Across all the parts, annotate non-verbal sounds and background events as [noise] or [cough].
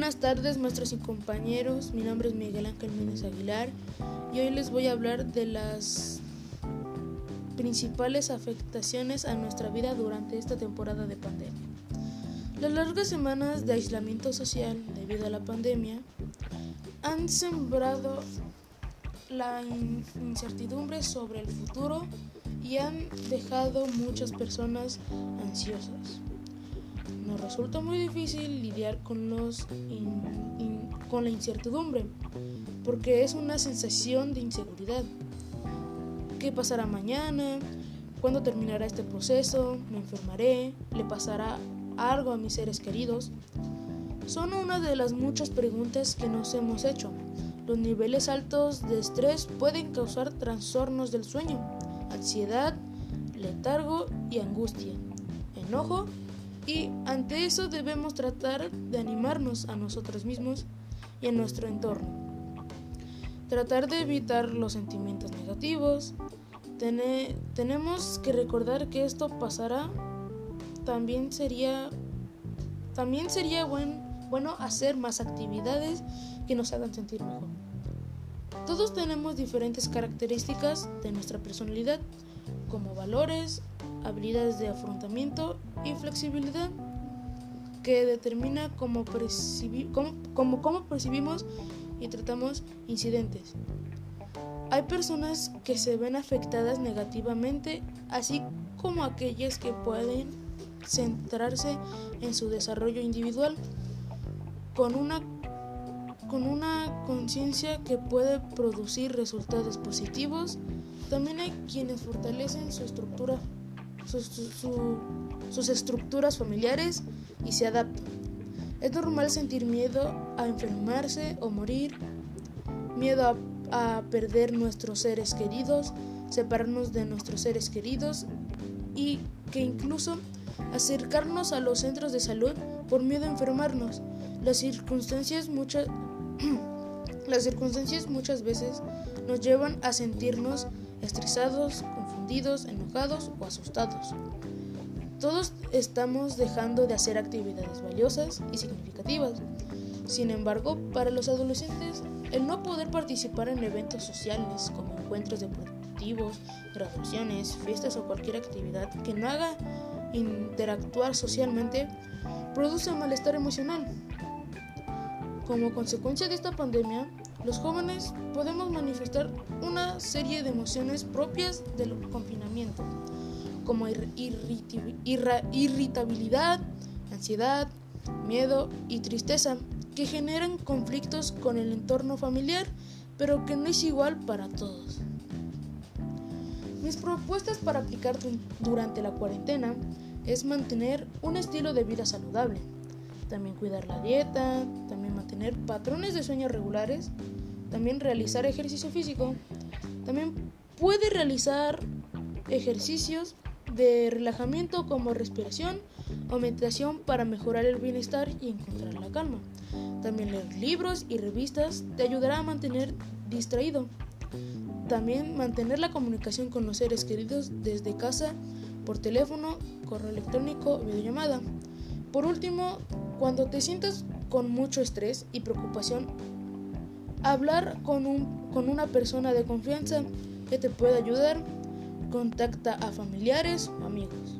Buenas tardes, maestros y compañeros. Mi nombre es Miguel Ángel Méndez Aguilar y hoy les voy a hablar de las principales afectaciones a nuestra vida durante esta temporada de pandemia. Las largas semanas de aislamiento social debido a la pandemia han sembrado la incertidumbre sobre el futuro y han dejado muchas personas ansiosas. Nos resulta muy difícil lidiar con, los con la incertidumbre porque es una sensación de inseguridad. ¿Qué pasará mañana? ¿Cuándo terminará este proceso? ¿Me enfermaré? ¿Le pasará algo a mis seres queridos? Son una de las muchas preguntas que nos hemos hecho. Los niveles altos de estrés pueden causar trastornos del sueño, ansiedad, letargo y angustia, enojo y ante eso debemos tratar de animarnos a nosotros mismos y a nuestro entorno. Tratar de evitar los sentimientos negativos. tenemos que recordar que esto pasará. También sería, también sería bueno hacer más actividades que nos hagan sentir mejor. Todos tenemos diferentes características de nuestra personalidad, como valores, habilidades de afrontamiento y flexibilidad, que determina cómo, percibimos y tratamos incidentes. Hay personas que se ven afectadas negativamente, así como aquellas que pueden centrarse en su desarrollo individual con una con una conciencia que puede producir resultados positivos. También hay quienes fortalecen su estructura, sus estructuras familiares y se adaptan. Es normal sentir miedo a enfermarse o morir, miedo a, a perder nuestros seres queridos, separarnos de nuestros seres queridos y que incluso acercarnos a los centros de salud por miedo a enfermarnos. Las circunstancias muchas [clears throat] Las circunstancias muchas veces nos llevan a sentirnos estresados, confundidos, enojados o asustados. Todos estamos dejando de hacer actividades valiosas y significativas. Sin embargo, para los adolescentes, el no poder participar en eventos sociales como encuentros deportivos, graduaciones, fiestas o cualquier actividad que no haga interactuar socialmente produce malestar emocional. Como consecuencia de esta pandemia, los jóvenes podemos manifestar una serie de emociones propias del confinamiento, como irritabilidad, ansiedad, miedo y tristeza, que generan conflictos con el entorno familiar, pero que no es igual para todos. Mis propuestas para aplicar durante la cuarentena es mantener un estilo de vida saludable, también cuidar la dieta, también mantener patrones de sueño regulares, también realizar ejercicio físico, también puede realizar ejercicios de relajamiento como respiración o meditación para mejorar el bienestar y encontrar la calma. También leer libros y revistas te ayudará a mantener distraído. También mantener la comunicación con los seres queridos desde casa, por teléfono, correo electrónico videollamada. Por último, cuando te sientas con mucho estrés y preocupación, hablar con, un, con una persona de confianza que te pueda ayudar, contacta a familiares, o amigos.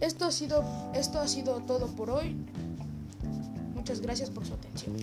Esto ha sido, esto ha sido todo por hoy. Muchas gracias por su atención.